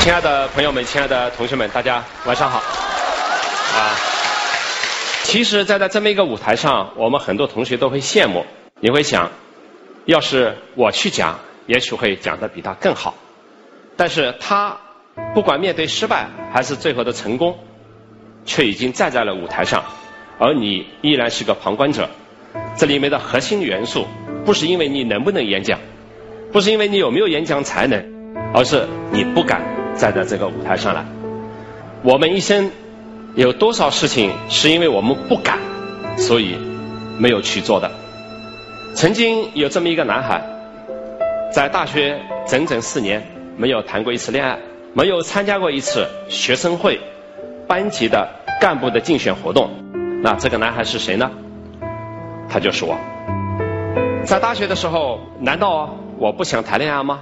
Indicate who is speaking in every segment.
Speaker 1: 亲爱的朋友们，亲爱的同学们，大家晚上好。啊，其实，站在这么一个舞台上，我们很多同学都会羡慕。你会想，要是我去讲，也许会讲的比他更好。但是他不管面对失败还是最后的成功，却已经站在了舞台上，而你依然是个旁观者。这里面的核心元素，不是因为你能不能演讲，不是因为你有没有演讲才能，而是你不敢站在这个舞台上来。我们一生有多少事情是因为我们不敢，所以没有去做的？曾经有这么一个男孩，在大学整整四年没有谈过一次恋爱，没有参加过一次学生会、班级的干部的竞选活动。那这个男孩是谁呢？他就是我。在大学的时候，难道我不想谈恋爱吗？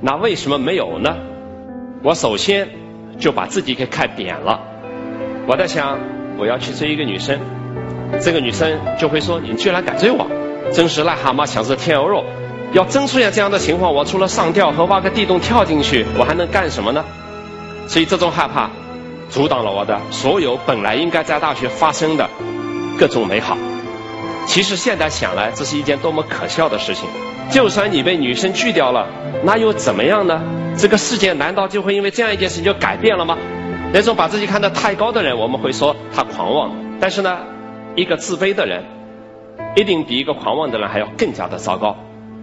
Speaker 1: 那为什么没有呢？我首先就把自己给看扁了。我在想，我要去追一个女生，这个女生就会说：“你居然敢追我，真是癞蛤蟆想吃天鹅肉。”要真出现这样的情况，我除了上吊和挖个地洞跳进去，我还能干什么呢？所以这种害怕，阻挡了我的所有本来应该在大学发生的各种美好。其实现在想来，这是一件多么可笑的事情。就算你被女生拒掉了，那又怎么样呢？这个世界难道就会因为这样一件事情就改变了吗？那种把自己看得太高的人，我们会说他狂妄。但是呢，一个自卑的人，一定比一个狂妄的人还要更加的糟糕。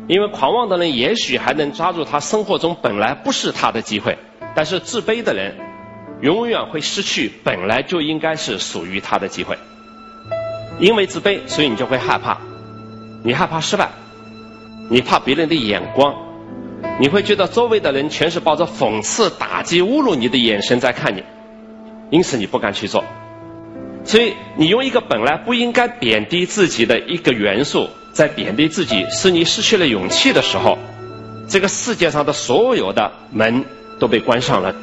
Speaker 1: 因为狂妄的人也许还能抓住他生活中本来不是他的机会，但是自卑的人，永远会失去本来就应该是属于他的机会。因为自卑，所以你就会害怕，你害怕失败，你怕别人的眼光，你会觉得周围的人全是抱着讽刺、打击、侮辱你的眼神在看你，因此你不敢去做。所以你用一个本来不应该贬低自己的一个元素，在贬低自己，使你失去了勇气的时候，这个世界上的所有的门都被关上了。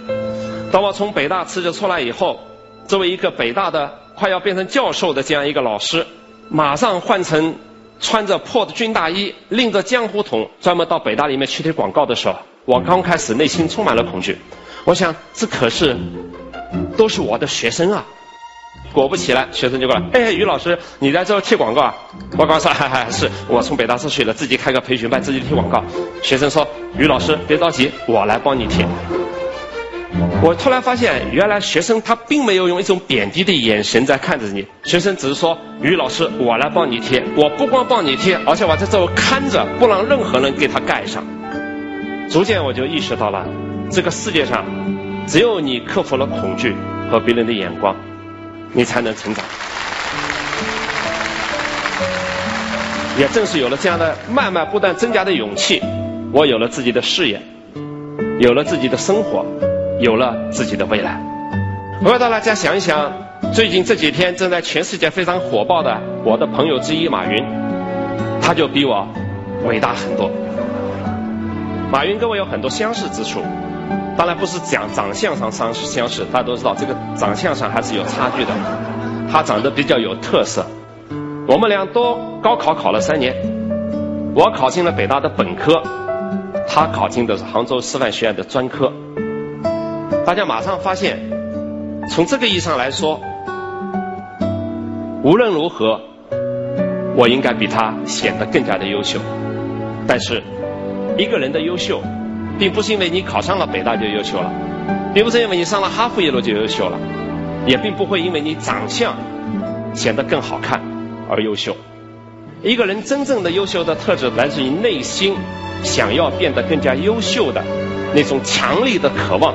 Speaker 1: 当我从北大辞职出来以后，作为一个北大的。快要变成教授的这样一个老师，马上换成穿着破的军大衣、拎着江湖桶，专门到北大里面去贴广告的时候，我刚开始内心充满了恐惧。我想，这可是都是我的学生啊！果不其然，学生就过来，哎，于老师，你在这贴广告啊？我刚说，哈哈，是我从北大出去了，自己开个培训班，自己贴广告。学生说，于老师别着急，我来帮你贴。我突然发现，原来学生他并没有用一种贬低的眼神在看着你。学生只是说：“于老师，我来帮你贴。我不光帮你贴，而且我在这儿看着，不让任何人给他盖上。”逐渐我就意识到了，这个世界上，只有你克服了恐惧和别人的眼光，你才能成长。也正是有了这样的慢慢不断增加的勇气，我有了自己的事业，有了自己的生活。有了自己的未来，我要大家想一想，最近这几天正在全世界非常火爆的我的朋友之一马云，他就比我伟大很多。马云跟我有很多相似之处，当然不是讲长相上相似相似，大家都知道这个长相上还是有差距的。他长得比较有特色，我们俩都高考考了三年，我考进了北大的本科，他考进的是杭州师范学院的专科。大家马上发现，从这个意义上来说，无论如何，我应该比他显得更加的优秀。但是，一个人的优秀，并不是因为你考上了北大就优秀了，并不是因为你上了哈佛耶鲁就优秀了，也并不会因为你长相显得更好看而优秀。一个人真正的优秀的特质，来自于内心想要变得更加优秀的那种强烈的渴望。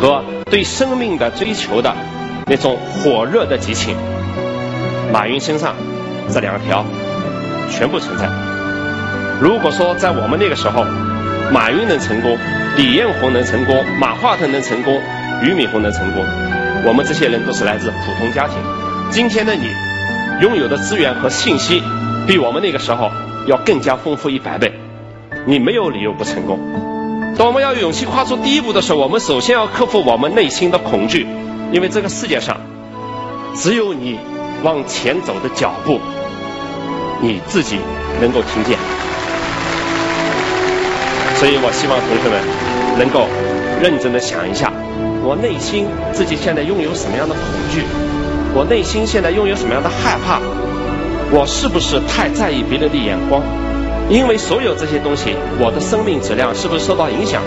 Speaker 1: 和对生命的追求的那种火热的激情，马云身上这两条全部存在。如果说在我们那个时候，马云能成功，李彦宏能成功，马化腾能成功，俞敏洪能成功，我们这些人都是来自普通家庭。今天的你拥有的资源和信息，比我们那个时候要更加丰富一百倍，你没有理由不成功。当我们要有勇气跨出第一步的时候，我们首先要克服我们内心的恐惧，因为这个世界上只有你往前走的脚步，你自己能够听见。所以我希望同学们能够认真的想一下，我内心自己现在拥有什么样的恐惧？我内心现在拥有什么样的害怕？我是不是太在意别人的眼光？因为所有这些东西，我的生命质量是不是受到影响？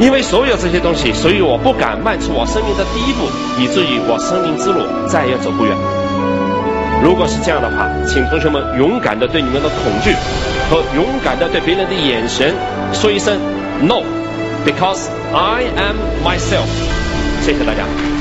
Speaker 1: 因为所有这些东西，所以我不敢迈出我生命的第一步，以至于我生命之路再也走不远。如果是这样的话，请同学们勇敢的对你们的恐惧和勇敢的对别人的眼神说一声 “no”，because I am myself。谢谢大家。